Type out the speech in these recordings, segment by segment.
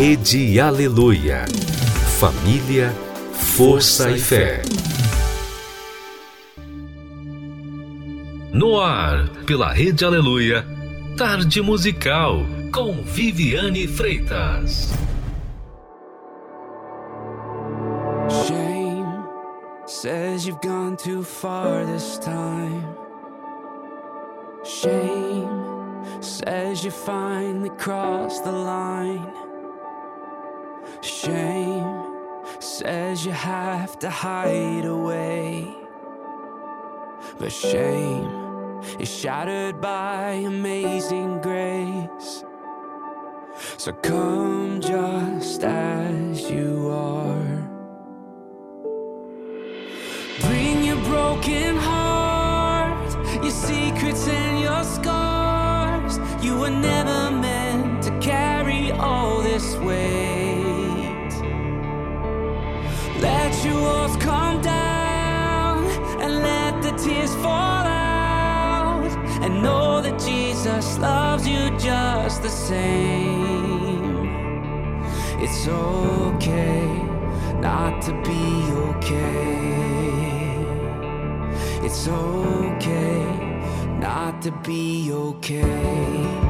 Rede Aleluia. Família, força e fé. No ar, pela Rede Aleluia, Tarde Musical, com Viviane Freitas. Shame says you've gone too far this time. Shame says you finally crossed the line. Shame says you have to hide away. But shame is shattered by amazing grace. So come just as you are. Bring your broken heart, your secrets and your scars. You were never your walls come down and let the tears fall out. And know that Jesus loves you just the same. It's okay not to be okay. It's okay not to be okay.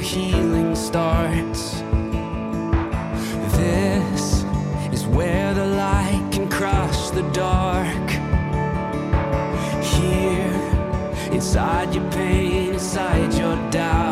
The healing starts. This is where the light can crush the dark. Here, inside your pain, inside your doubts.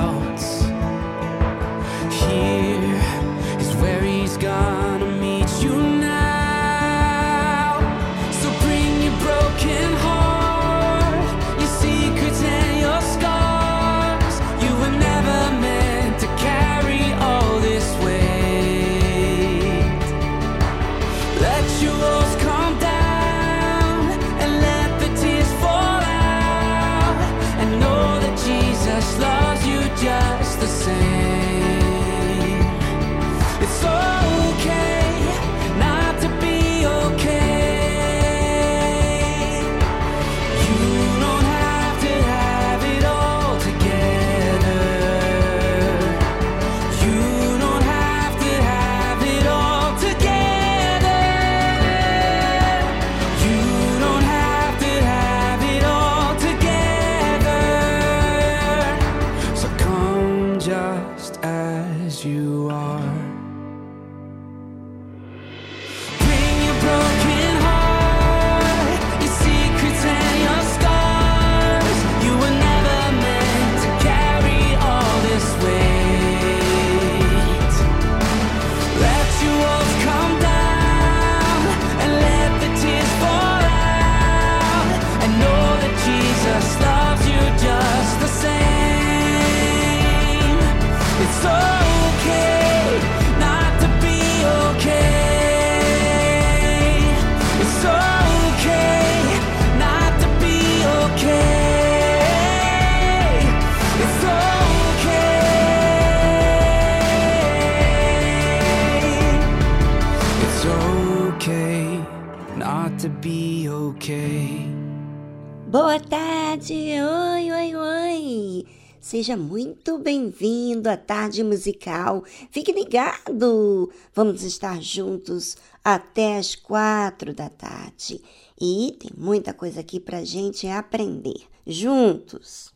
Tarde musical. Fique ligado. Vamos estar juntos até as quatro da tarde. E tem muita coisa aqui pra gente aprender juntos.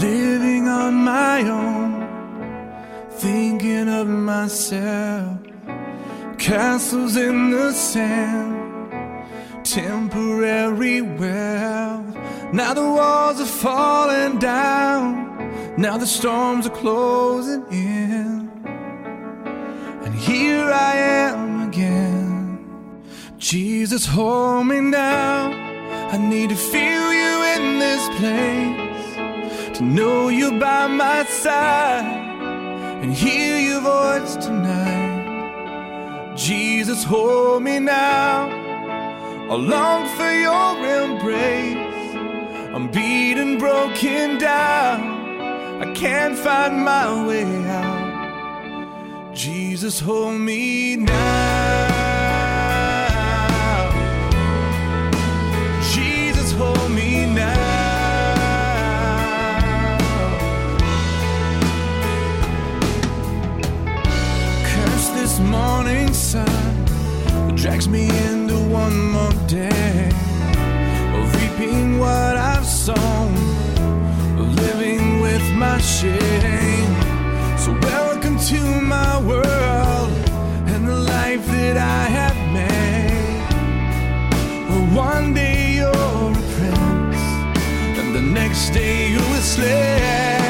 Living on my own, thinking of myself. Castles in the sand, temporary wealth. Now the walls are falling down, now the storms are closing in. And here I am again. Jesus, hold me now. I need to feel you in this place to know you by my side and hear your voice tonight. Jesus, hold me now. I long for your embrace. I'm beaten, broken down. I can't find my way out. Jesus, hold me now. Morning sun drags me into one more day of reaping what I've sown, of living with my shame. So welcome to my world and the life that I have made. Well, one day you're a prince, and the next day you're a slave.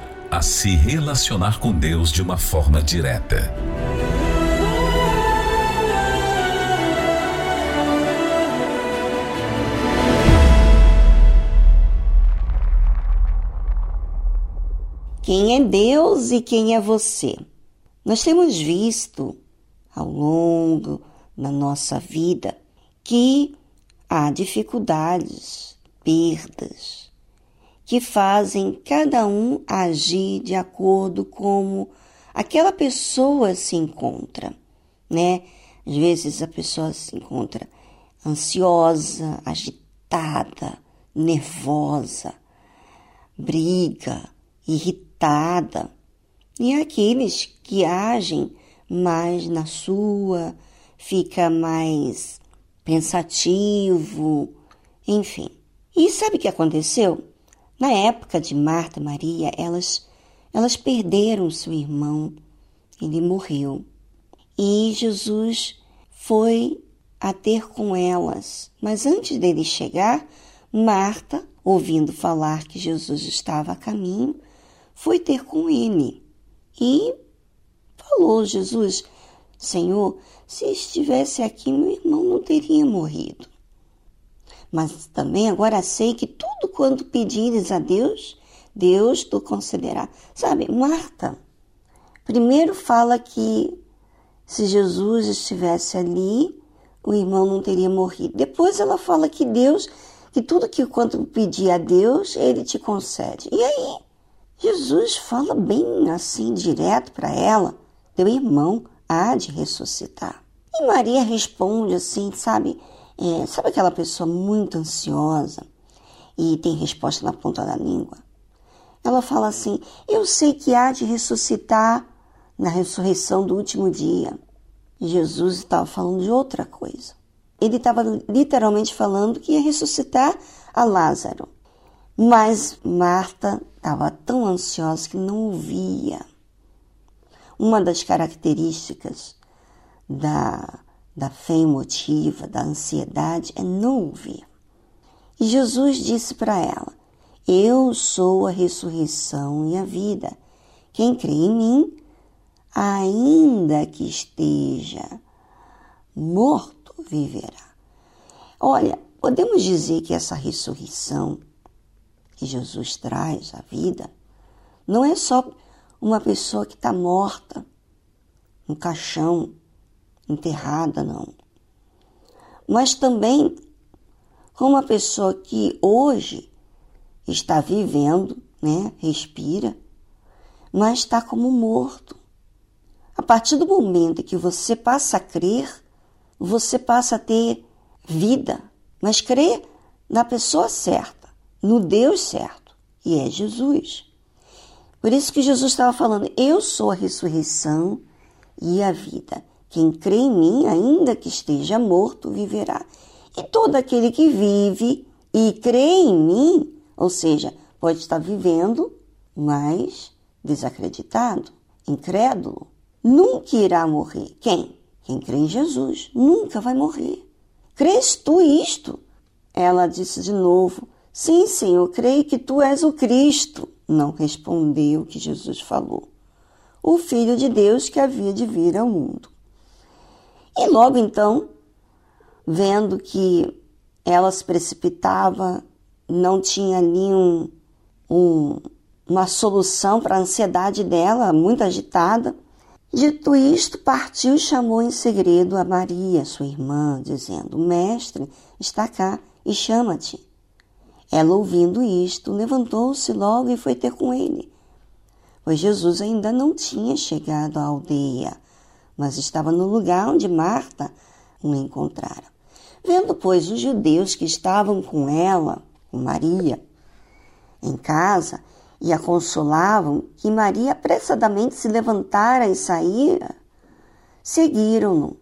a se relacionar com Deus de uma forma direta. Quem é Deus e quem é você? Nós temos visto ao longo da nossa vida que há dificuldades, perdas, que fazem cada um agir de acordo como aquela pessoa se encontra, né? Às vezes a pessoa se encontra ansiosa, agitada, nervosa, briga, irritada. E aqueles que agem mais na sua, fica mais pensativo, enfim. E sabe o que aconteceu? Na época de Marta e Maria, elas, elas perderam seu irmão, ele morreu. E Jesus foi a ter com elas. Mas antes dele chegar, Marta, ouvindo falar que Jesus estava a caminho, foi ter com ele e falou: Jesus, Senhor, se estivesse aqui, meu irmão não teria morrido. Mas também agora sei que tudo quanto pedires a Deus, Deus tu concederá. Sabe, Marta, primeiro fala que se Jesus estivesse ali, o irmão não teria morrido. Depois ela fala que Deus, que tudo que quanto pedir a Deus, ele te concede. E aí, Jesus fala bem assim, direto para ela: teu irmão há de ressuscitar. E Maria responde assim, sabe? É, sabe aquela pessoa muito ansiosa e tem resposta na ponta da língua? Ela fala assim: Eu sei que há de ressuscitar na ressurreição do último dia. Jesus estava falando de outra coisa. Ele estava literalmente falando que ia ressuscitar a Lázaro. Mas Marta estava tão ansiosa que não ouvia. Uma das características da da fé emotiva, da ansiedade, é não ouvir. E Jesus disse para ela: Eu sou a ressurreição e a vida. Quem crê em mim, ainda que esteja morto, viverá. Olha, podemos dizer que essa ressurreição que Jesus traz à vida não é só uma pessoa que está morta, um caixão, enterrada, não. Mas também com uma pessoa que hoje está vivendo, né, respira, mas está como morto. A partir do momento que você passa a crer, você passa a ter vida, mas crer na pessoa certa, no Deus certo, e é Jesus. Por isso que Jesus estava falando: Eu sou a ressurreição e a vida. Quem crê em mim, ainda que esteja morto, viverá. E todo aquele que vive e crê em mim, ou seja, pode estar vivendo, mas desacreditado, incrédulo, nunca irá morrer. Quem? Quem crê em Jesus nunca vai morrer. Crês tu isto? Ela disse de novo: Sim, Senhor, creio que tu és o Cristo. Não respondeu o que Jesus falou. O Filho de Deus que havia de vir ao mundo. E logo então, vendo que ela se precipitava, não tinha ali um, um, uma solução para a ansiedade dela, muito agitada, dito isto, partiu e chamou em segredo a Maria, sua irmã, dizendo: mestre está cá e chama-te. Ela, ouvindo isto, levantou-se logo e foi ter com ele, pois Jesus ainda não tinha chegado à aldeia mas estava no lugar onde Marta o encontrara. Vendo, pois, os judeus que estavam com ela, com Maria, em casa, e a consolavam, que Maria apressadamente se levantara e saíra, seguiram-no,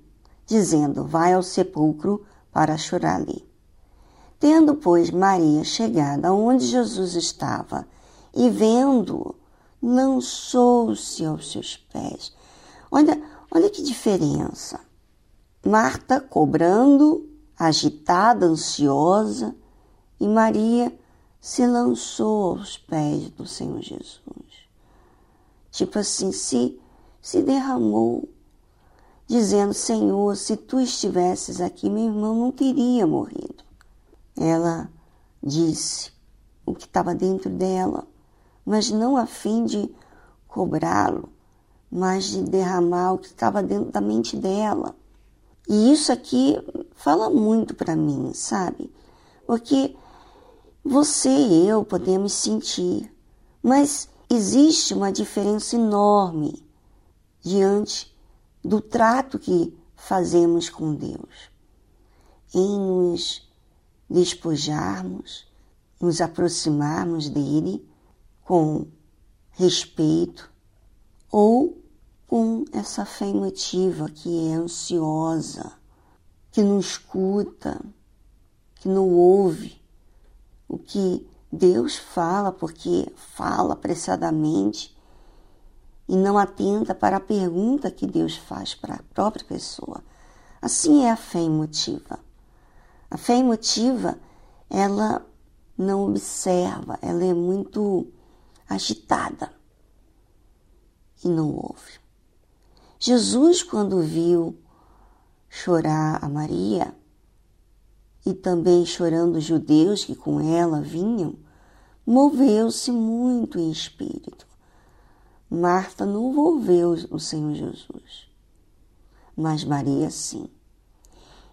dizendo: Vai ao sepulcro para chorar ali. Tendo, pois, Maria chegado aonde Jesus estava e vendo-o, lançou-se aos seus pés. Olha, Olha que diferença. Marta cobrando, agitada, ansiosa, e Maria se lançou aos pés do Senhor Jesus. Tipo assim, se, se derramou, dizendo: Senhor, se tu estivesses aqui, meu irmão não teria morrido. Ela disse o que estava dentro dela, mas não a fim de cobrá-lo, mas de derramar o que estava dentro da mente dela. E isso aqui fala muito para mim, sabe? Porque você e eu podemos sentir, mas existe uma diferença enorme diante do trato que fazemos com Deus. Em nos despojarmos, nos aproximarmos dele com respeito ou com essa fé emotiva que é ansiosa, que não escuta, que não ouve o que Deus fala, porque fala apressadamente e não atenta para a pergunta que Deus faz para a própria pessoa. Assim é a fé emotiva. A fé emotiva, ela não observa, ela é muito agitada e não ouve. Jesus, quando viu chorar a Maria e também chorando os judeus que com ela vinham, moveu-se muito em espírito. Marta não envolveu o Senhor Jesus, mas Maria sim.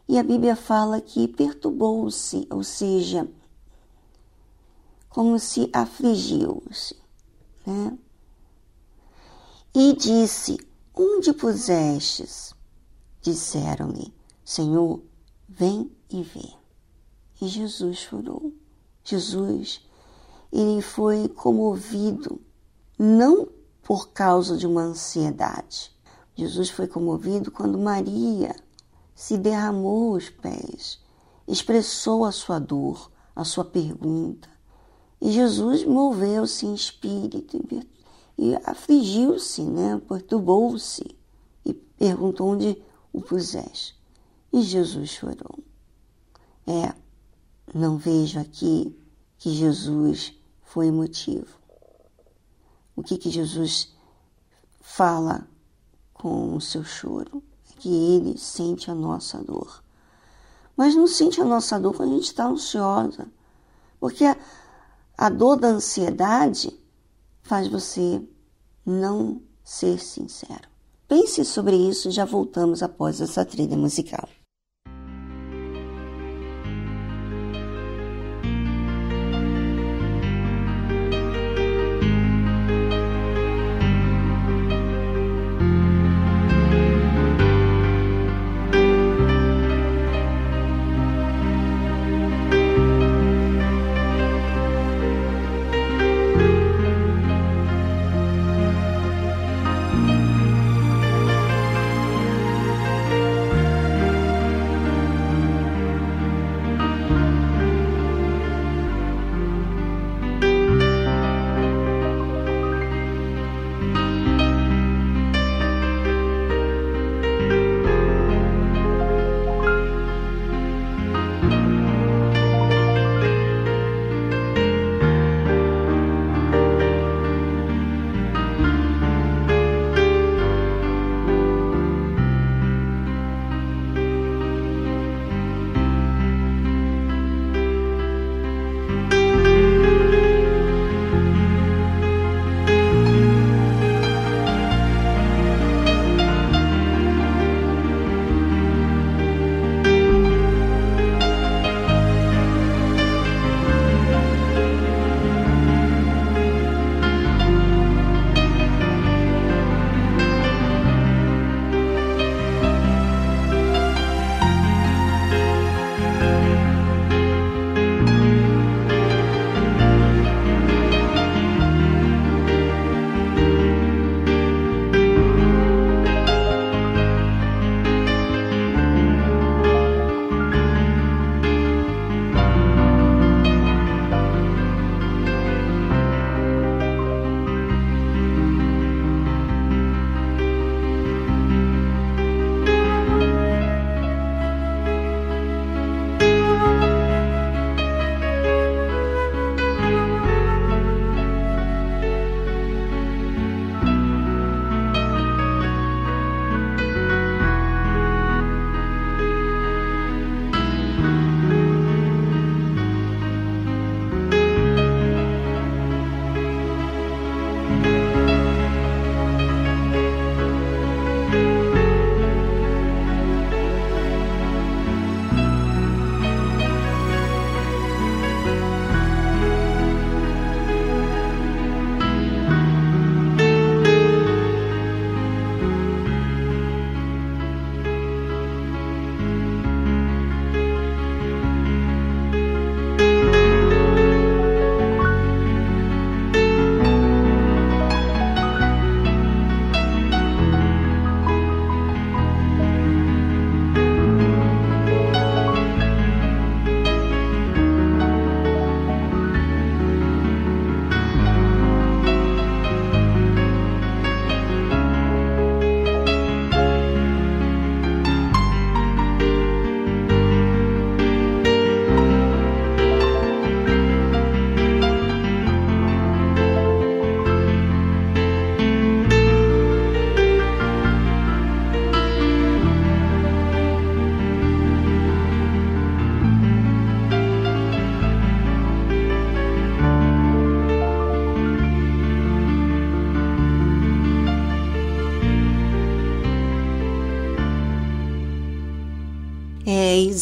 E a Bíblia fala que perturbou-se, ou seja, como se afligiu-se, né? E disse: Onde pusestes? Disseram-lhe: Senhor, vem e vê. E Jesus chorou. Jesus, ele foi comovido, não por causa de uma ansiedade. Jesus foi comovido quando Maria se derramou aos pés, expressou a sua dor, a sua pergunta. E Jesus moveu-se em espírito e afligiu-se, né? perturbou-se e perguntou onde o puseste. E Jesus chorou. É, não vejo aqui que Jesus foi emotivo. O que, que Jesus fala com o seu choro? É que ele sente a nossa dor. Mas não sente a nossa dor quando a gente está ansiosa. Porque a, a dor da ansiedade faz você não ser sincero. Pense sobre isso e já voltamos após essa trilha musical.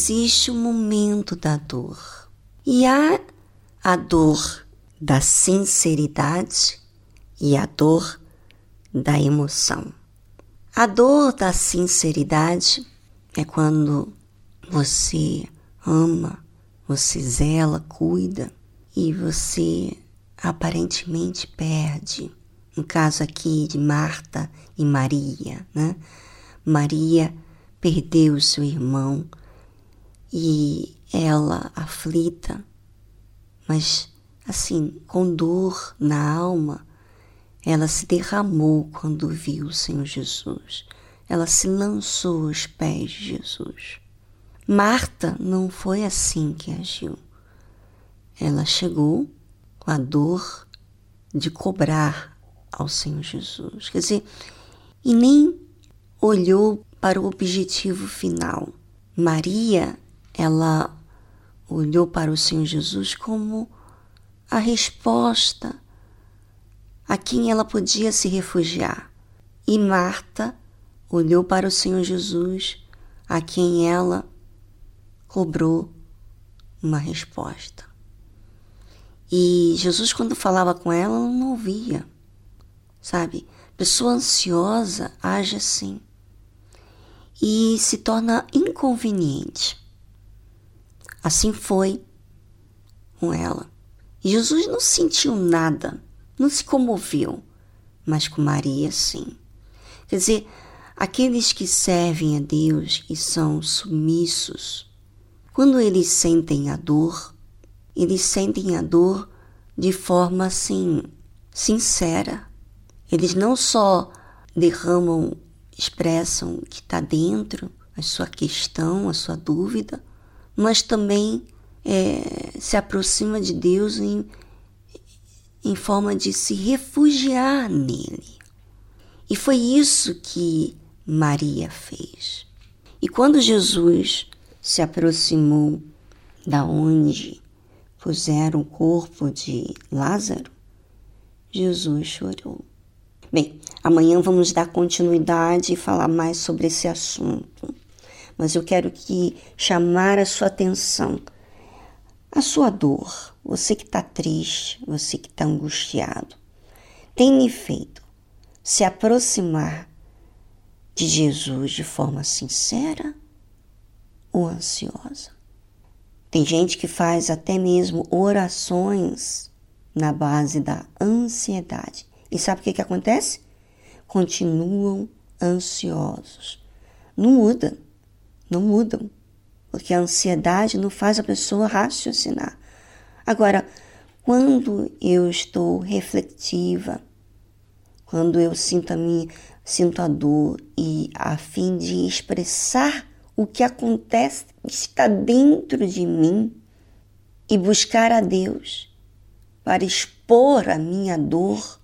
Existe o momento da dor. E há a dor da sinceridade e a dor da emoção. A dor da sinceridade é quando você ama, você zela, cuida e você aparentemente perde. No caso aqui de Marta e Maria, né? Maria perdeu seu irmão e ela aflita, mas assim, com dor na alma, ela se derramou quando viu o Senhor Jesus. Ela se lançou aos pés de Jesus. Marta não foi assim que agiu. Ela chegou com a dor de cobrar ao Senhor Jesus. Quer dizer, e nem olhou para o objetivo final. Maria, ela olhou para o Senhor Jesus como a resposta a quem ela podia se refugiar. E Marta olhou para o Senhor Jesus, a quem ela cobrou uma resposta. E Jesus, quando falava com ela, não ouvia, sabe? Pessoa ansiosa age assim e se torna inconveniente. Assim foi com ela. Jesus não sentiu nada, não se comoveu, mas com Maria sim. Quer dizer, aqueles que servem a Deus e são submissos quando eles sentem a dor, eles sentem a dor de forma assim, sincera. Eles não só derramam, expressam o que está dentro, a sua questão, a sua dúvida, mas também é, se aproxima de Deus em, em forma de se refugiar nele. E foi isso que Maria fez. E quando Jesus se aproximou da onde puseram o corpo de Lázaro, Jesus chorou. Bem, amanhã vamos dar continuidade e falar mais sobre esse assunto. Mas eu quero que chamar a sua atenção, a sua dor, você que está triste, você que está angustiado, tem feito se aproximar de Jesus de forma sincera ou ansiosa. Tem gente que faz até mesmo orações na base da ansiedade. E sabe o que, que acontece? Continuam ansiosos. Não mudam, não mudam, porque a ansiedade não faz a pessoa raciocinar. Agora, quando eu estou reflexiva, quando eu sinto a minha, sinto a dor e a fim de expressar o que acontece está dentro de mim e buscar a Deus para expor a minha dor,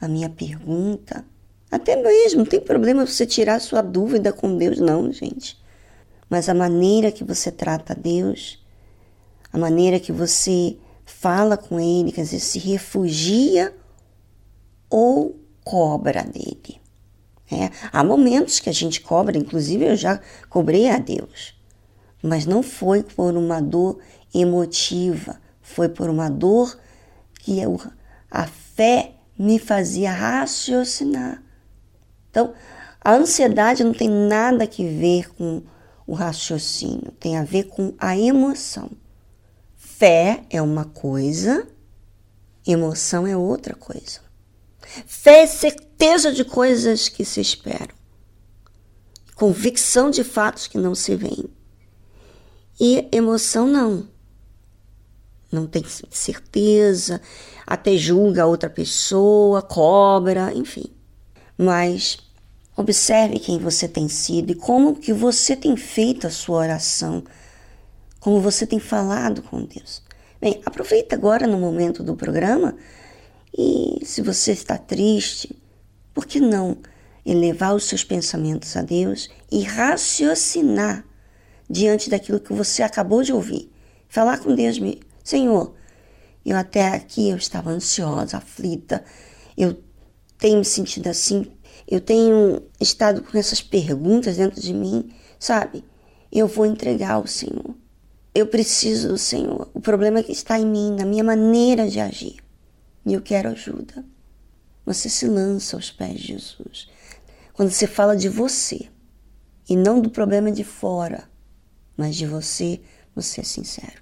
a minha pergunta. Até mesmo, não tem problema você tirar sua dúvida com Deus, não, gente. Mas a maneira que você trata Deus, a maneira que você fala com Ele, quer dizer, se refugia ou cobra dele. É, há momentos que a gente cobra, inclusive eu já cobrei a Deus, mas não foi por uma dor emotiva, foi por uma dor que eu, a fé me fazia raciocinar. Então, a ansiedade não tem nada que ver com o raciocínio, tem a ver com a emoção. Fé é uma coisa, emoção é outra coisa. Fé é certeza de coisas que se esperam, convicção de fatos que não se veem. E emoção não. Não tem certeza, até julga outra pessoa, cobra, enfim. Mas observe quem você tem sido e como que você tem feito a sua oração, como você tem falado com Deus. Bem, aproveita agora no momento do programa e se você está triste, por que não elevar os seus pensamentos a Deus e raciocinar diante daquilo que você acabou de ouvir? Falar com Deus, Senhor, eu até aqui eu estava ansiosa, aflita, eu tenho me sentido assim, eu tenho estado com essas perguntas dentro de mim, sabe? eu vou entregar ao Senhor. Eu preciso do Senhor. O problema é que está em mim, na minha maneira de agir. E eu quero ajuda. Você se lança aos pés de Jesus. Quando você fala de você e não do problema de fora, mas de você, você é sincero.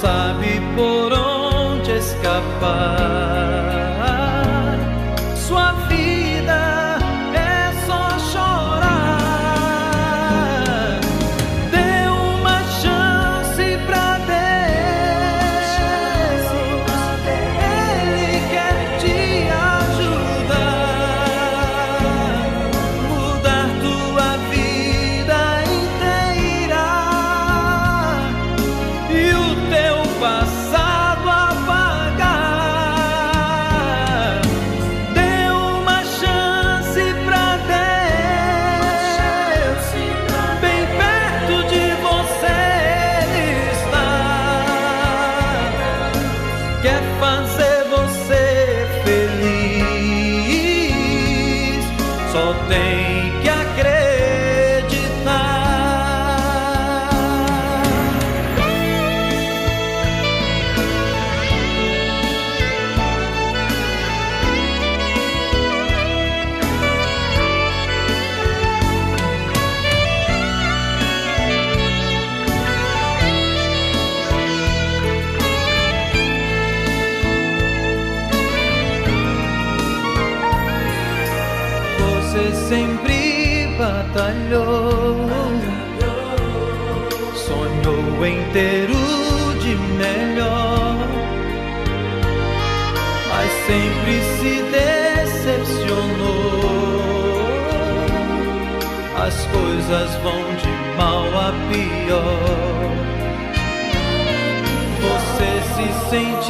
Sabe por onde escapar. Coisas vão de mal a pior. Você se sente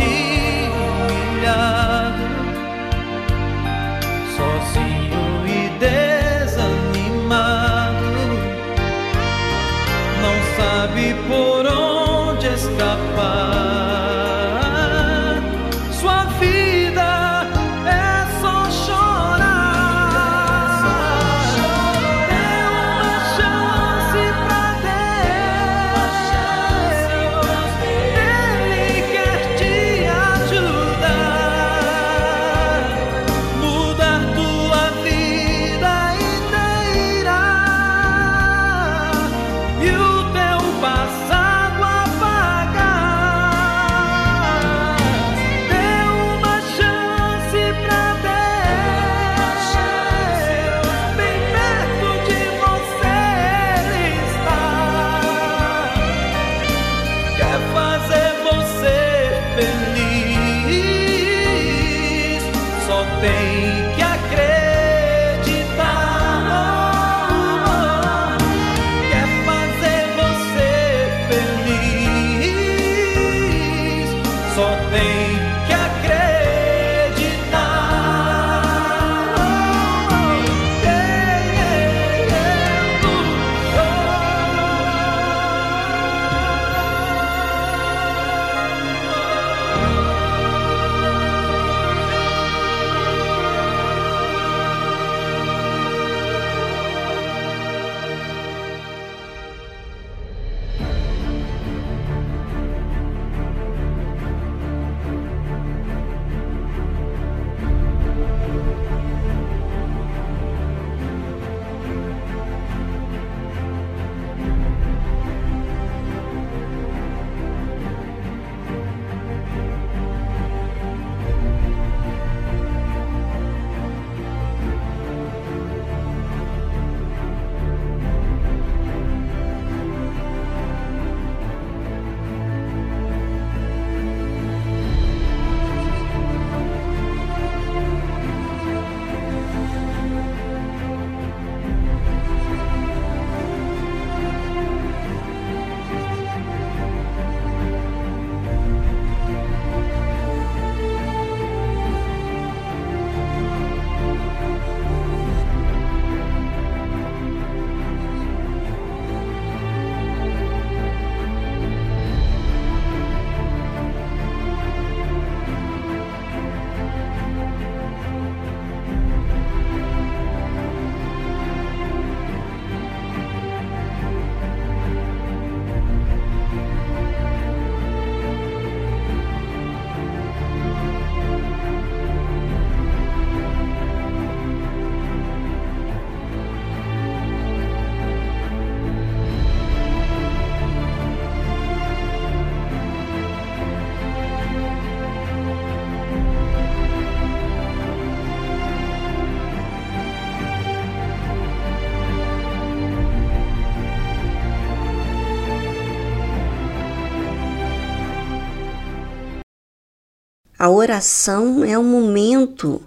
oração é um momento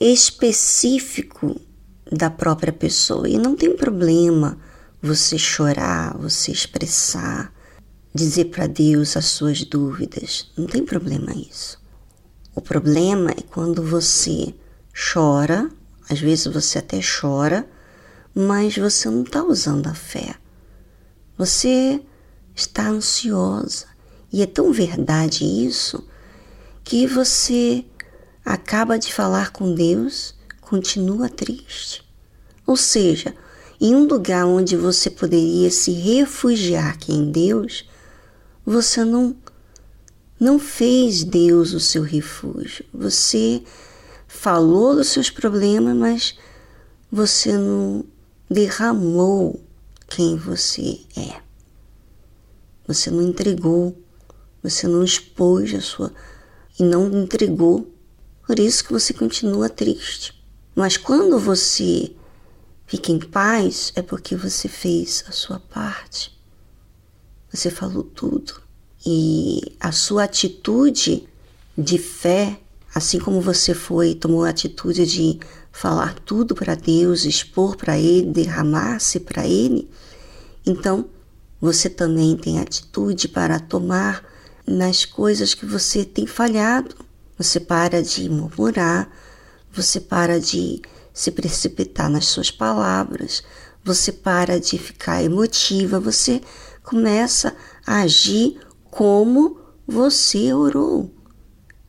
específico da própria pessoa e não tem problema você chorar, você expressar, dizer para Deus as suas dúvidas. Não tem problema isso. O problema é quando você chora, às vezes você até chora, mas você não está usando a fé. Você está ansiosa. E é tão verdade isso que você acaba de falar com Deus, continua triste. Ou seja, em um lugar onde você poderia se refugiar é em Deus, você não não fez Deus o seu refúgio. Você falou dos seus problemas, mas você não derramou quem você é. Você não entregou, você não expôs a sua e não entregou. Por isso que você continua triste. Mas quando você fica em paz, é porque você fez a sua parte. você falou tudo. E a sua atitude de fé, assim como você foi, tomou a atitude de falar tudo para Deus, expor para Ele, derramar-se para Ele, então você também tem atitude para tomar nas coisas que você tem falhado. Você para de murmurar, você para de se precipitar nas suas palavras, você para de ficar emotiva, você começa a agir como você orou,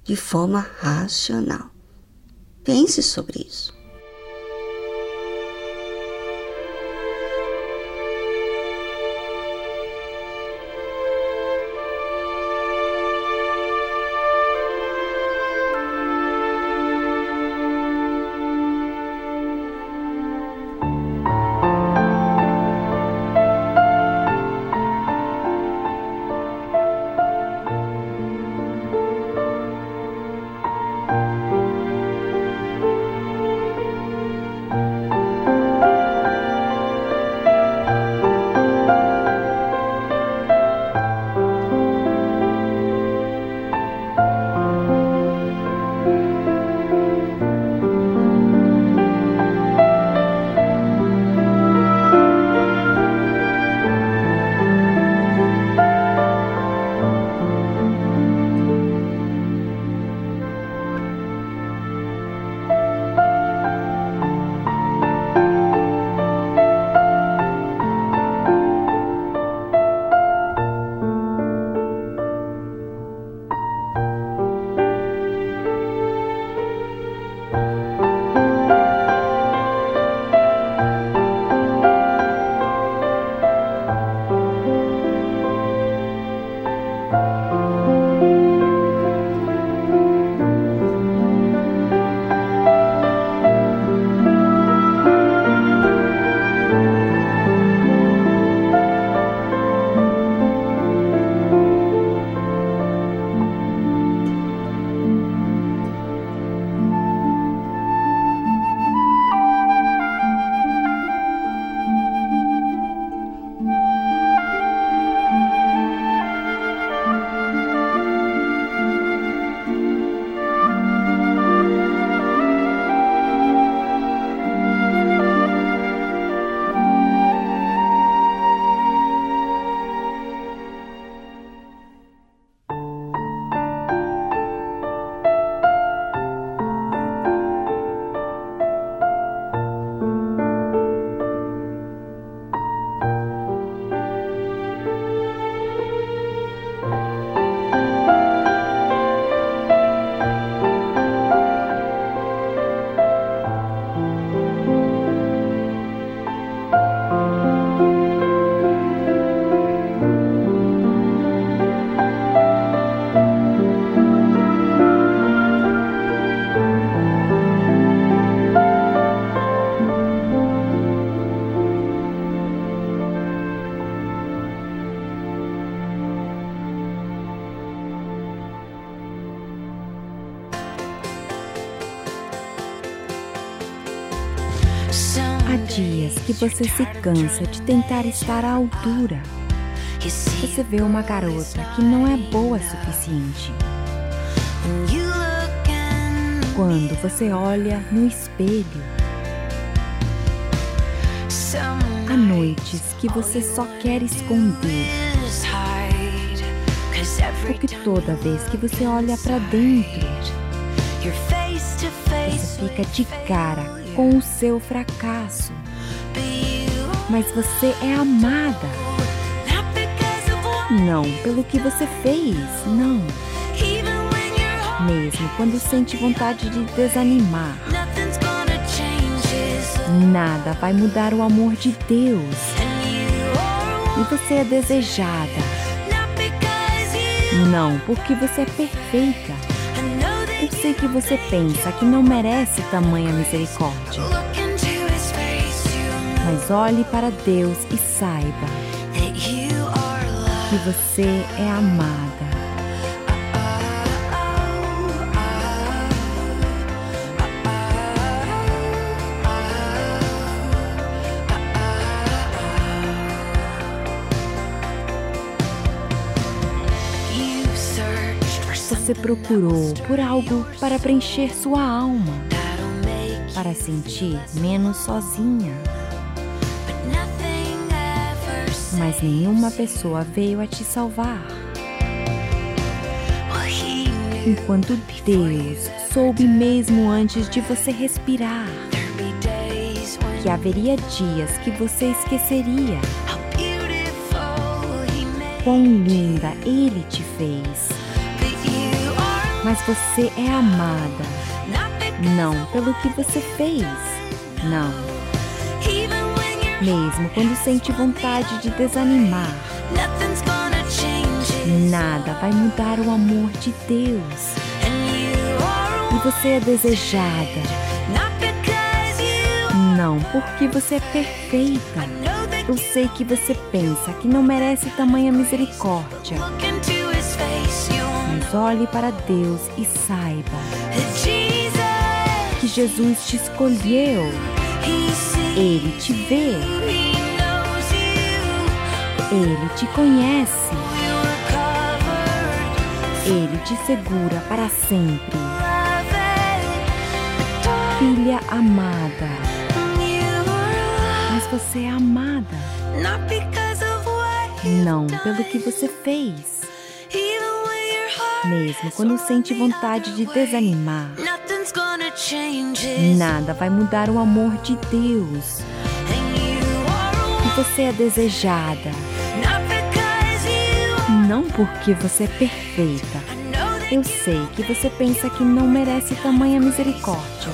de forma racional. Pense sobre isso. Você se cansa de tentar estar à altura. Você vê uma garota que não é boa o suficiente. Quando você olha no espelho, há noites que você só quer esconder. Porque toda vez que você olha para dentro, você fica de cara com o seu fracasso mas você é amada. Não pelo que você fez, não. Mesmo quando sente vontade de desanimar, nada vai mudar o amor de Deus. E você é desejada. Não porque você é perfeita. Eu sei que você pensa que não merece tamanha misericórdia mas olhe para Deus e saiba que você é amada. Você procurou por algo para preencher sua alma, para sentir menos sozinha. Mas nenhuma pessoa veio a te salvar. Enquanto Deus soube mesmo antes de você respirar que haveria dias que você esqueceria quão linda Ele te fez. Mas você é amada, não pelo que você fez, não. Mesmo quando sente vontade de desanimar, nada vai mudar o amor de Deus. E você é desejada, não porque você é perfeita. Eu sei que você pensa que não merece tamanha misericórdia. Mas olhe para Deus e saiba que Jesus te escolheu. Ele te vê. Ele te conhece. Ele te segura para sempre. Filha amada você é amada. Não pelo que você fez. Mesmo quando sente vontade de desanimar, nada vai mudar o amor de Deus. E você é desejada. Não porque você é perfeita. Eu sei que você pensa que não merece tamanha misericórdia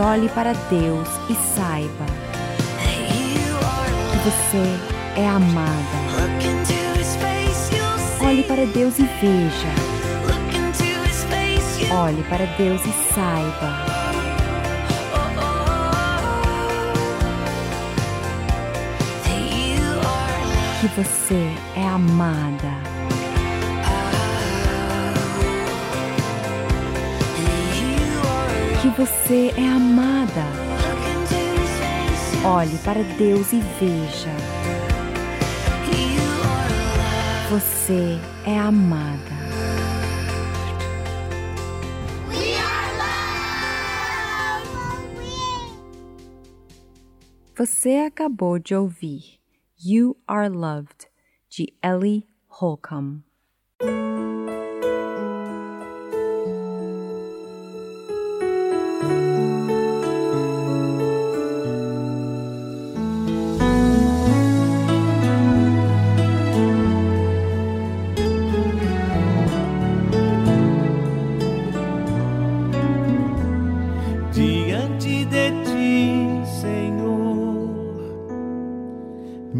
olhe para Deus e saiba que você é amada. Olhe para Deus e veja. Olhe para Deus e saiba. Que você é amada. que você é amada. Olhe para Deus e veja. Você é amada. Você acabou de ouvir You Are Loved, de Ellie Holcomb.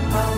Oh.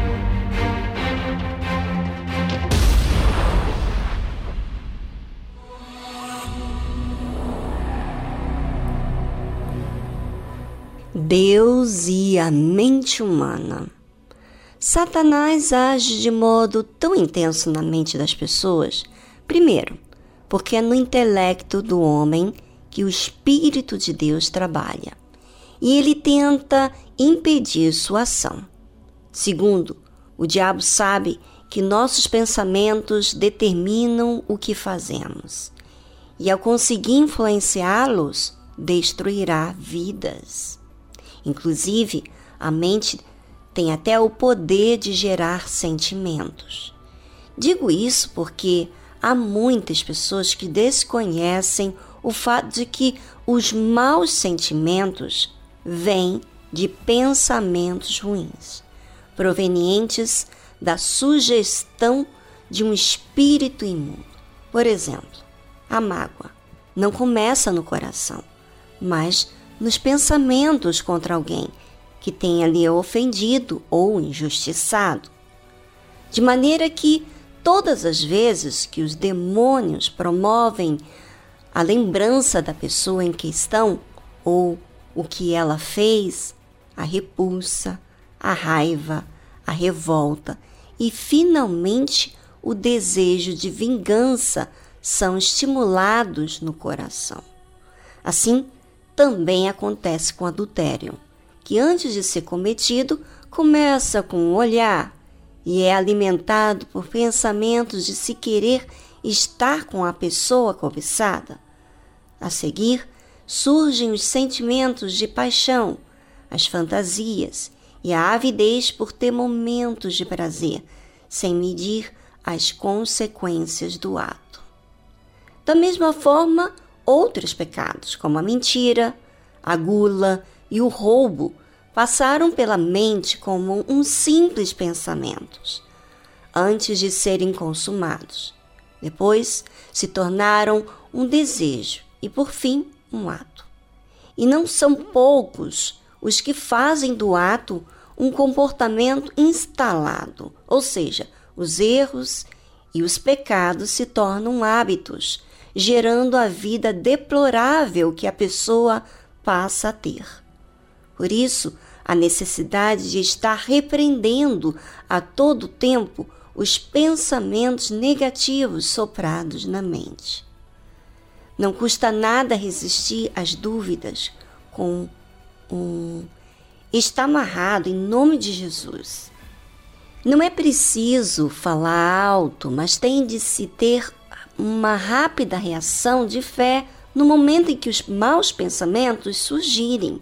A mente humana. Satanás age de modo tão intenso na mente das pessoas, primeiro, porque é no intelecto do homem que o Espírito de Deus trabalha, e ele tenta impedir sua ação. Segundo, o diabo sabe que nossos pensamentos determinam o que fazemos, e ao conseguir influenciá-los, destruirá vidas. Inclusive, a mente tem até o poder de gerar sentimentos. Digo isso porque há muitas pessoas que desconhecem o fato de que os maus sentimentos vêm de pensamentos ruins, provenientes da sugestão de um espírito imundo. Por exemplo, a mágoa não começa no coração, mas nos pensamentos contra alguém que tenha lhe ofendido ou injustiçado. De maneira que todas as vezes que os demônios promovem a lembrança da pessoa em questão ou o que ela fez, a repulsa, a raiva, a revolta e finalmente o desejo de vingança são estimulados no coração. Assim, também acontece com adultério, que antes de ser cometido, começa com um olhar e é alimentado por pensamentos de se querer estar com a pessoa cobiçada. A seguir, surgem os sentimentos de paixão, as fantasias e a avidez por ter momentos de prazer, sem medir as consequências do ato. Da mesma forma, outros pecados, como a mentira, a gula e o roubo, passaram pela mente como um simples pensamentos, antes de serem consumados. Depois se tornaram um desejo e, por fim, um ato. E não são poucos os que fazem do ato um comportamento instalado, ou seja, os erros e os pecados se tornam hábitos gerando a vida deplorável que a pessoa passa a ter. Por isso, a necessidade de estar repreendendo a todo tempo os pensamentos negativos soprados na mente. Não custa nada resistir às dúvidas com um está amarrado em nome de Jesus. Não é preciso falar alto, mas tem de se ter uma rápida reação de fé no momento em que os maus pensamentos surgirem.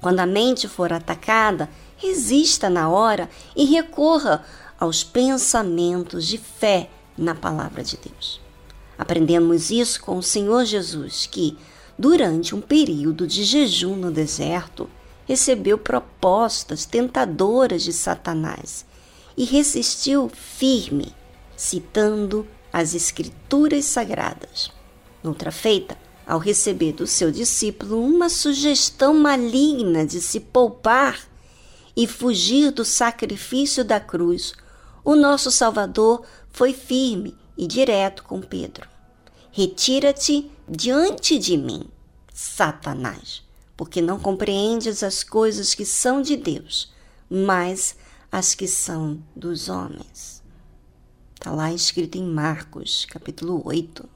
Quando a mente for atacada, resista na hora e recorra aos pensamentos de fé na palavra de Deus. Aprendemos isso com o Senhor Jesus, que, durante um período de jejum no deserto, recebeu propostas tentadoras de Satanás e resistiu firme, citando as Escrituras Sagradas. Noutra feita, ao receber do seu discípulo uma sugestão maligna de se poupar e fugir do sacrifício da cruz, o nosso Salvador foi firme e direto com Pedro. Retira-te diante de mim, Satanás, porque não compreendes as coisas que são de Deus, mas as que são dos homens. Está lá escrito em Marcos, capítulo 8,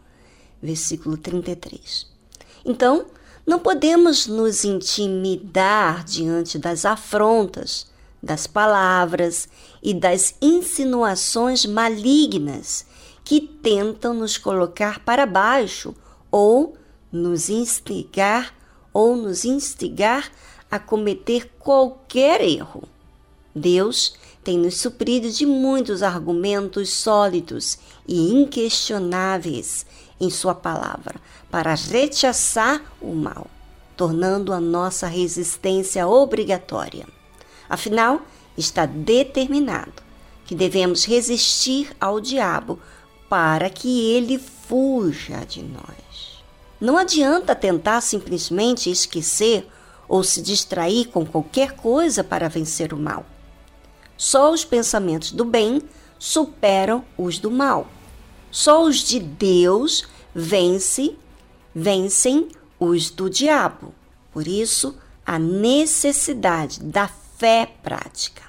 versículo 33. Então, não podemos nos intimidar diante das afrontas, das palavras e das insinuações malignas que tentam nos colocar para baixo ou nos instigar ou nos instigar a cometer qualquer erro. Deus tem nos suprido de muitos argumentos sólidos e inquestionáveis em Sua palavra para rechaçar o mal. tornando a nossa resistência obrigatória. Afinal, está determinado que devemos resistir ao diabo para que ele fuja de nós. Não adianta tentar simplesmente esquecer ou se distrair com qualquer coisa para vencer o mal. Só os pensamentos do bem superam os do mal. Só os de Deus vence, vencem os do diabo. Por isso, a necessidade da fé prática.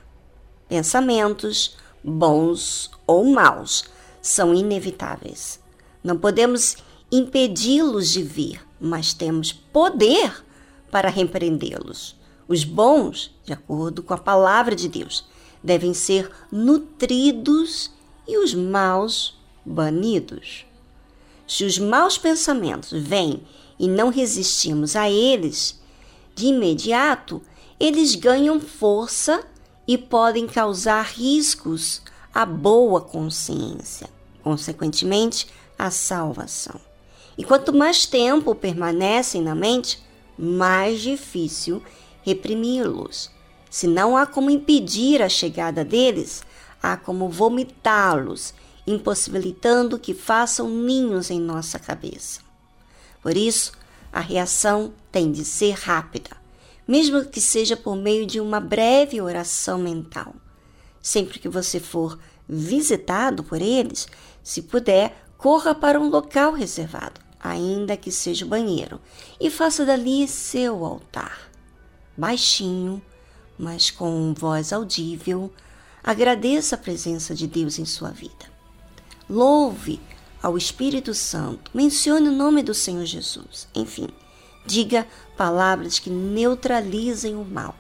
Pensamentos, bons ou maus, são inevitáveis. Não podemos impedi-los de vir, mas temos poder para repreendê-los. Os bons, de acordo com a palavra de Deus, devem ser nutridos e os maus banidos. Se os maus pensamentos vêm e não resistimos a eles, de imediato eles ganham força e podem causar riscos à boa consciência, consequentemente, à salvação. E quanto mais tempo permanecem na mente, mais difícil reprimi-los. Se não há como impedir a chegada deles, há como vomitá-los, impossibilitando que façam ninhos em nossa cabeça. Por isso, a reação tem de ser rápida, mesmo que seja por meio de uma breve oração mental. Sempre que você for visitado por eles, se puder, corra para um local reservado, ainda que seja o banheiro, e faça dali seu altar. Baixinho, mas com voz audível, agradeça a presença de Deus em sua vida. Louve ao Espírito Santo, mencione o nome do Senhor Jesus. Enfim, diga palavras que neutralizem o mal.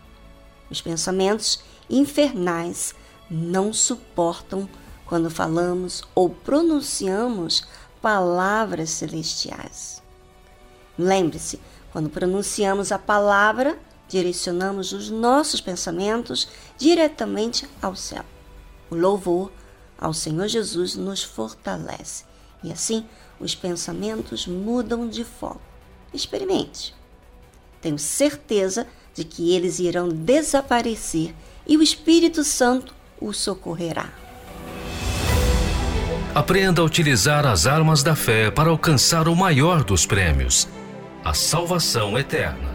Os pensamentos infernais não suportam quando falamos ou pronunciamos palavras celestiais. Lembre-se, quando pronunciamos a palavra, direcionamos os nossos pensamentos diretamente ao céu. O louvor ao Senhor Jesus nos fortalece e assim os pensamentos mudam de foco. Experimente. Tenho certeza de que eles irão desaparecer e o Espírito Santo o socorrerá. Aprenda a utilizar as armas da fé para alcançar o maior dos prêmios a salvação eterna.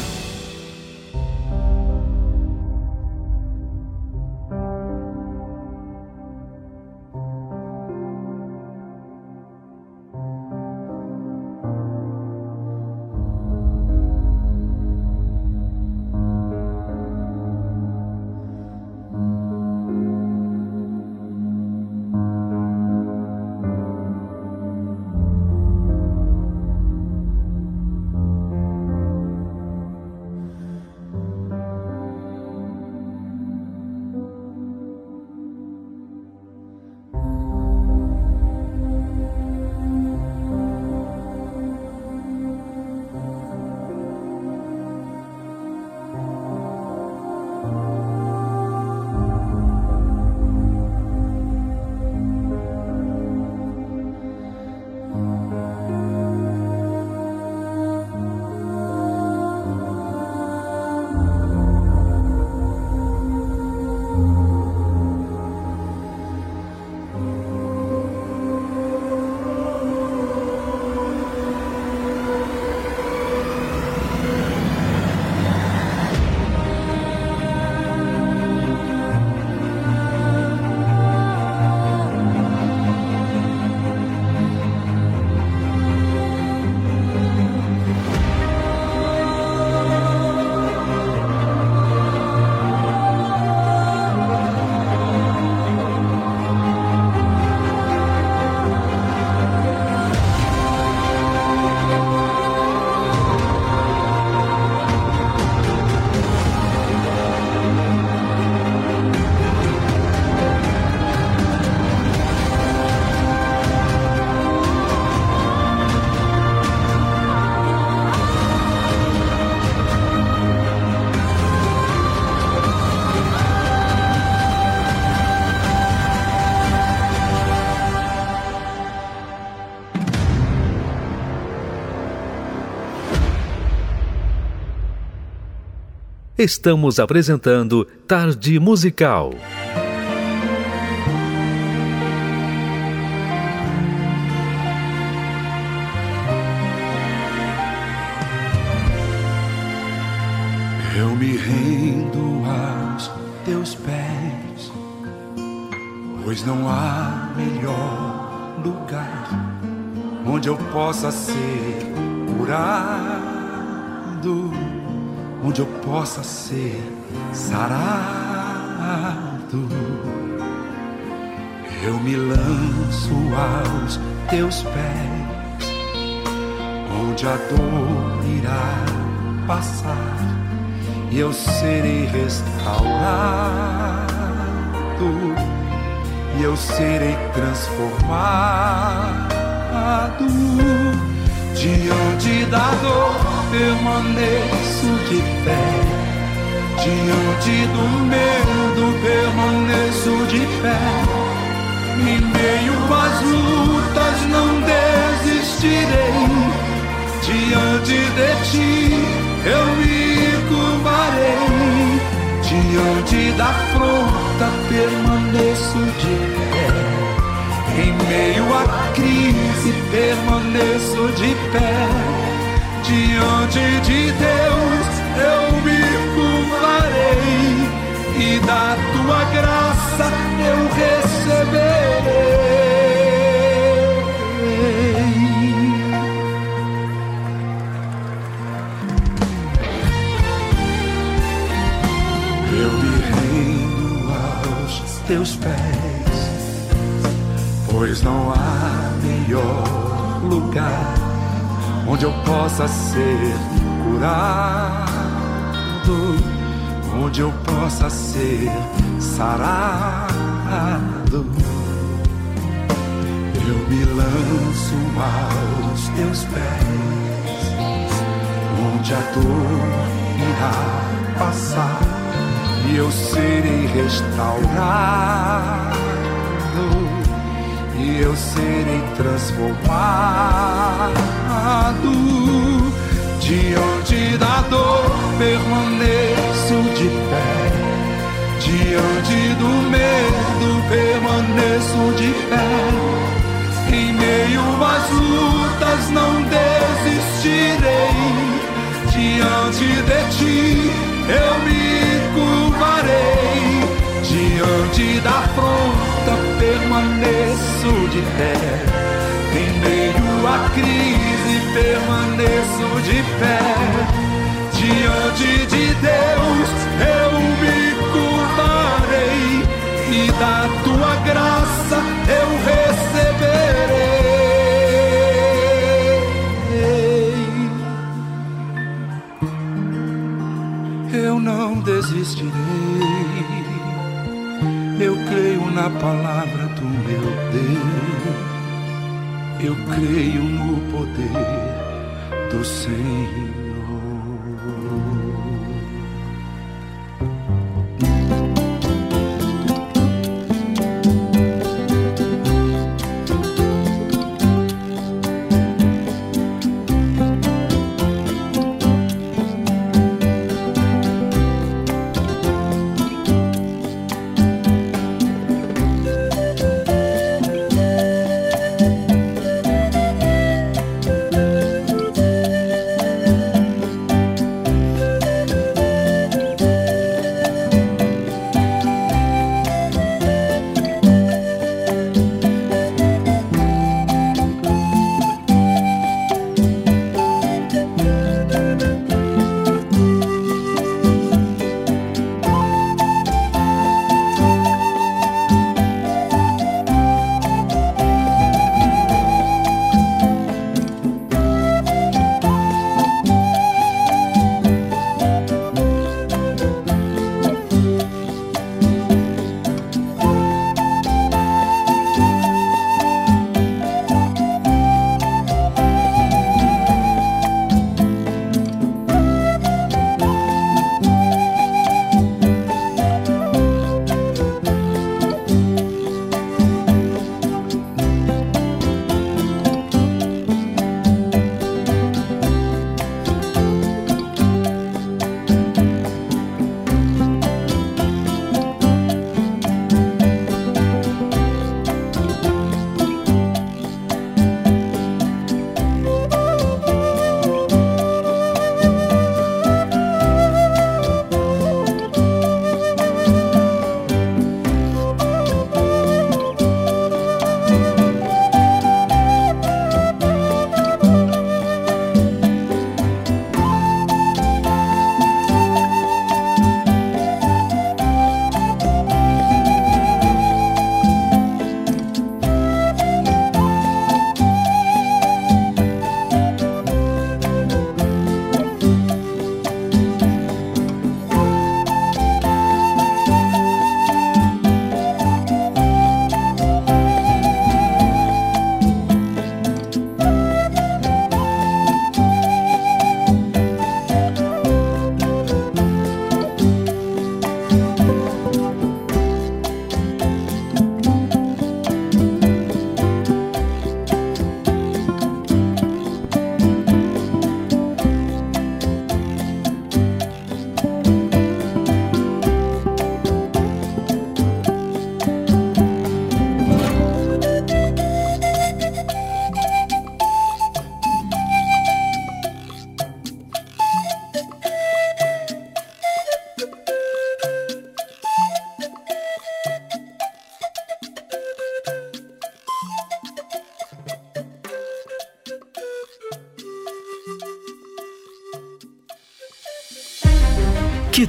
Estamos apresentando Tarde Musical. Eu me rendo aos teus pés, pois não há melhor lugar onde eu possa ser curado onde eu possa ser sarado. Eu me lanço aos teus pés, onde a dor irá passar e eu serei restaurado e eu serei transformado diante da dor permaneço de pé. Diante do medo permaneço de pé. Em meio às lutas não desistirei. Diante de ti eu me curvarei. Diante da afronta permaneço de pé. Em meio à crise permaneço de pé diante de Deus eu me curvarei e da tua graça eu receberei. Eu me rendo aos teus pés, pois não há melhor lugar onde eu possa ser curado, onde eu possa ser sarado. Eu me lanço aos teus pés, onde a dor irá passar e eu serei restaurado e eu serei transformado. Diante da dor permaneço de pé. Diante do medo permaneço de pé. Em meio às lutas não desistirei. Diante de ti eu me curvarei. Diante da afronta permaneço de pé em meio à crise permaneço de pé. Diante de Deus eu me curvarei e da tua graça eu receberei. Eu não desistirei. Na palavra do meu Deus eu creio no poder do Senhor.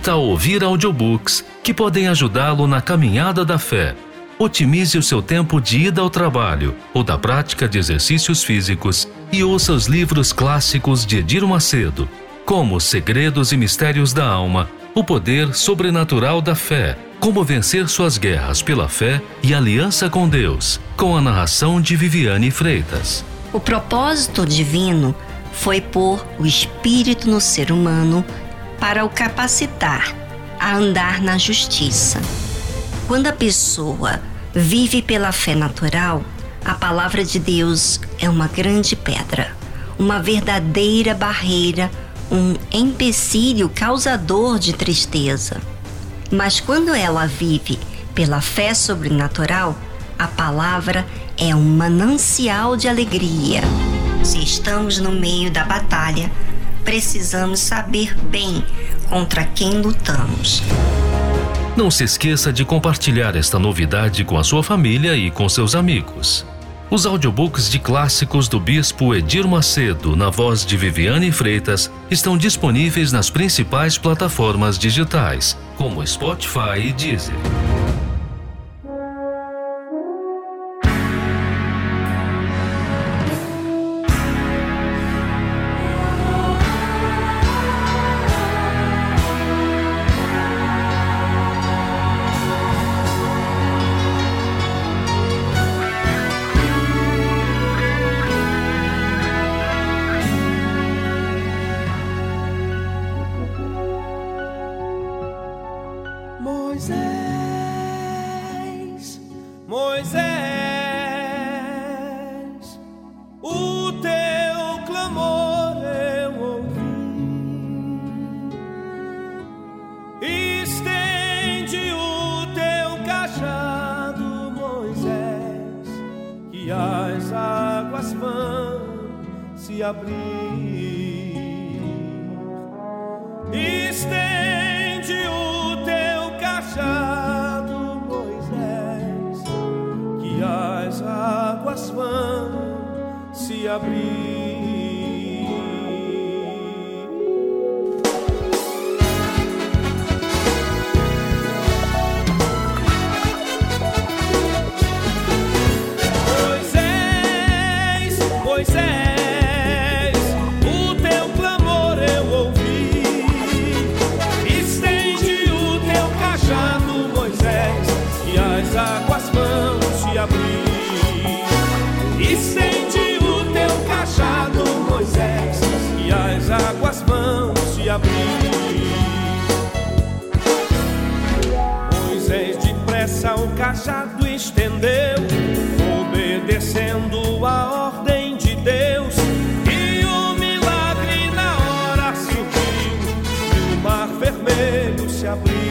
Tal ouvir audiobooks que podem ajudá-lo na caminhada da fé? Otimize o seu tempo de ida ao trabalho ou da prática de exercícios físicos e ouça os livros clássicos de Edir Macedo, como Segredos e Mistérios da Alma, O Poder Sobrenatural da Fé, Como Vencer Suas Guerras pela Fé e Aliança com Deus, com a narração de Viviane Freitas. O propósito divino foi pôr o espírito no ser humano para o capacitar a andar na justiça. Quando a pessoa vive pela fé natural, a palavra de Deus é uma grande pedra, uma verdadeira barreira, um empecilho causador de tristeza. Mas quando ela vive pela fé sobrenatural, a palavra é um manancial de alegria. Se estamos no meio da batalha, precisamos saber bem contra quem lutamos. Não se esqueça de compartilhar esta novidade com a sua família e com seus amigos. Os audiobooks de clássicos do Bispo Edir Macedo, na voz de Viviane Freitas, estão disponíveis nas principais plataformas digitais, como Spotify e Deezer. Estende o teu cajado, Moisés, e as águas vão cajado estendeu, obedecendo a ordem de Deus. E o milagre na hora surgiu, e o mar vermelho se abriu.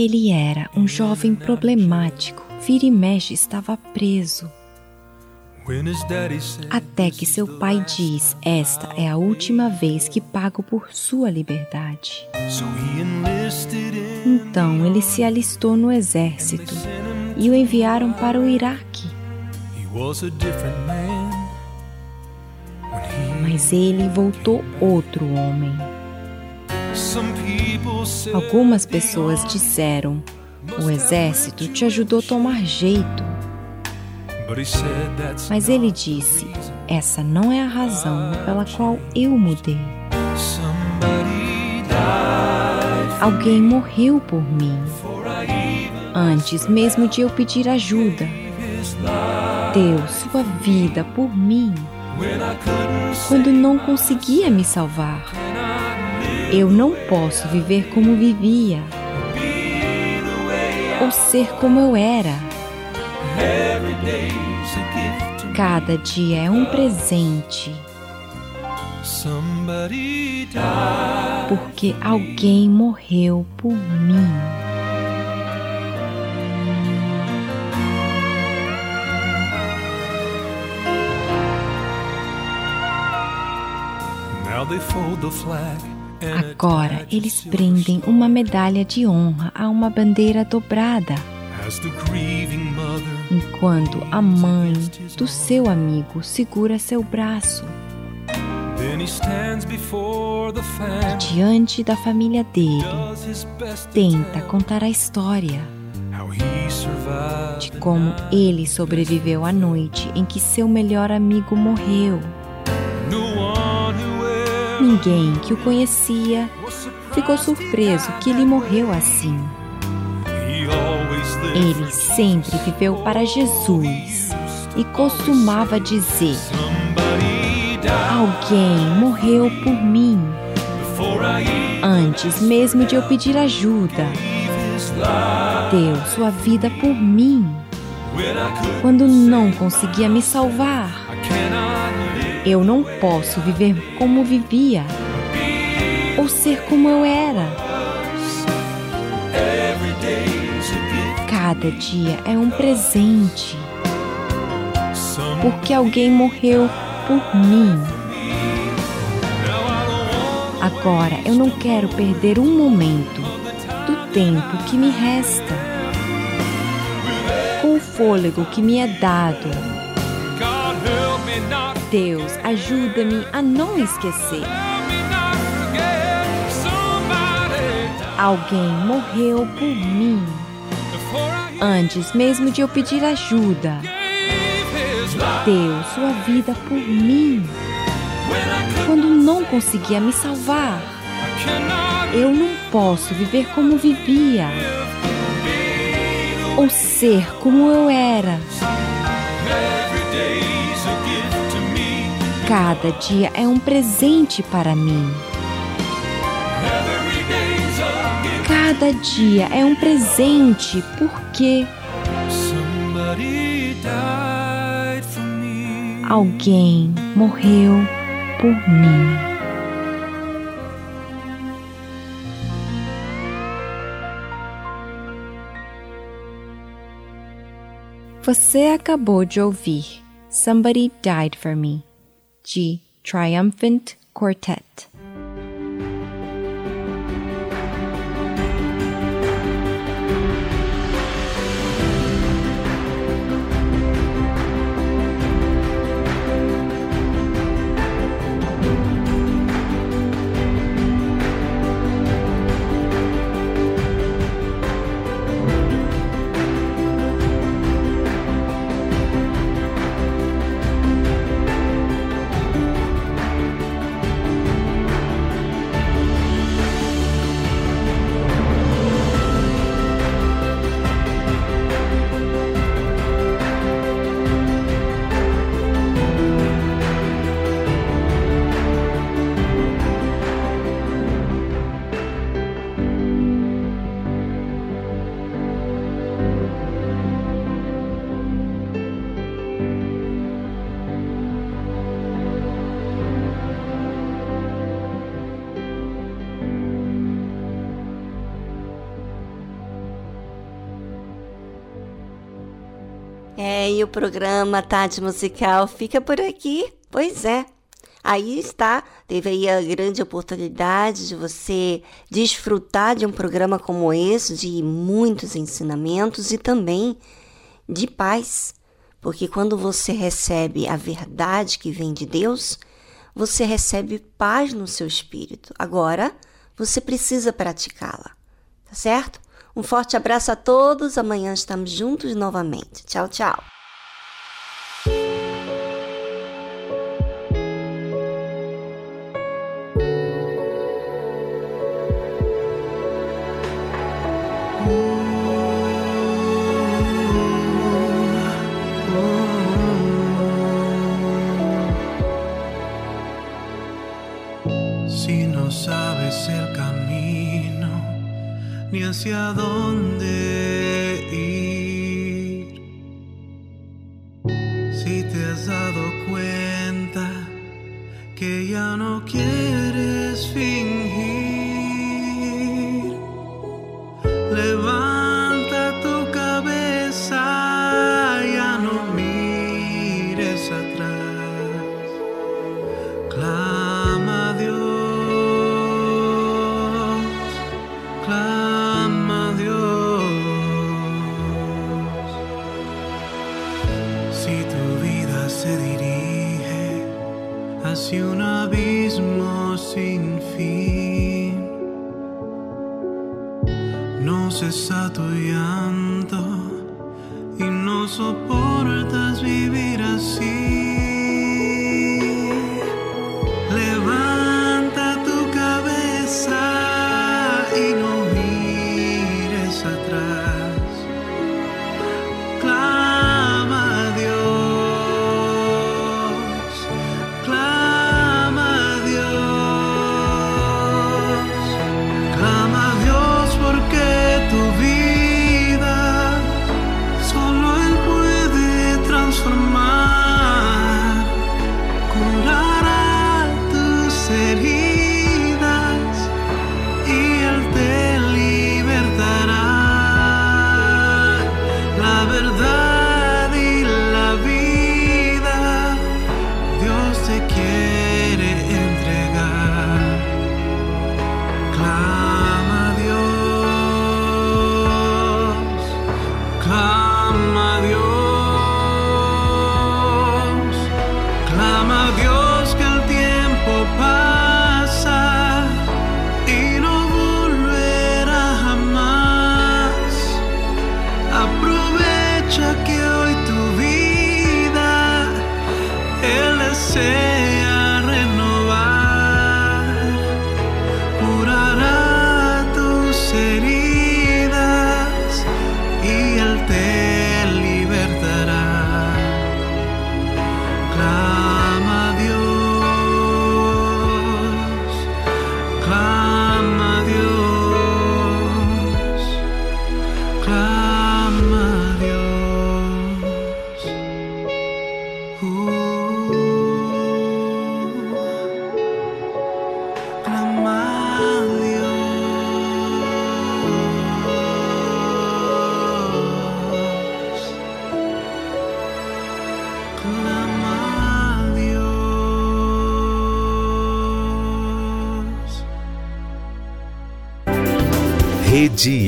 Ele era um jovem problemático. Vira e mexe estava preso. Até que seu pai diz: Esta é a última vez que pago por sua liberdade. Então ele se alistou no exército e o enviaram para o Iraque. Mas ele voltou outro homem. Algumas pessoas disseram: O exército te ajudou a tomar jeito. Mas ele disse: Essa não é a razão pela qual eu mudei. Alguém morreu por mim antes mesmo de eu pedir ajuda. Deu sua vida por mim quando não conseguia me salvar. Eu não posso viver como vivia ou ser como eu era. Cada dia é um presente. Porque alguém morreu por mim. Agora eles prendem uma medalha de honra a uma bandeira dobrada enquanto a mãe do seu amigo segura seu braço. E diante da família dele, tenta contar a história de como ele sobreviveu à noite em que seu melhor amigo morreu. Ninguém que o conhecia ficou surpreso que ele morreu assim. Ele sempre viveu para Jesus e costumava dizer: Alguém morreu por mim antes mesmo de eu pedir ajuda. Deu sua vida por mim quando não conseguia me salvar. Eu não posso viver como vivia ou ser como eu era. Cada dia é um presente, porque alguém morreu por mim. Agora eu não quero perder um momento do tempo que me resta, com o fôlego que me é dado. Deus, ajuda-me a não esquecer. Alguém morreu por mim antes mesmo de eu pedir ajuda. Deu sua vida por mim quando não conseguia me salvar. Eu não posso viver como vivia ou ser como eu era. Cada dia é um presente para mim. Cada dia é um presente porque alguém morreu por mim. Você acabou de ouvir Somebody Died for Me, de Triumphant Quartet. Programa Tarde Musical fica por aqui. Pois é. Aí está, teve aí a grande oportunidade de você desfrutar de um programa como esse, de muitos ensinamentos e também de paz. Porque quando você recebe a verdade que vem de Deus, você recebe paz no seu espírito. Agora, você precisa praticá-la, tá certo? Um forte abraço a todos. Amanhã estamos juntos novamente. Tchau, tchau. Hacia dónde ir. Si te has dado cuenta que ya no quieres fingir,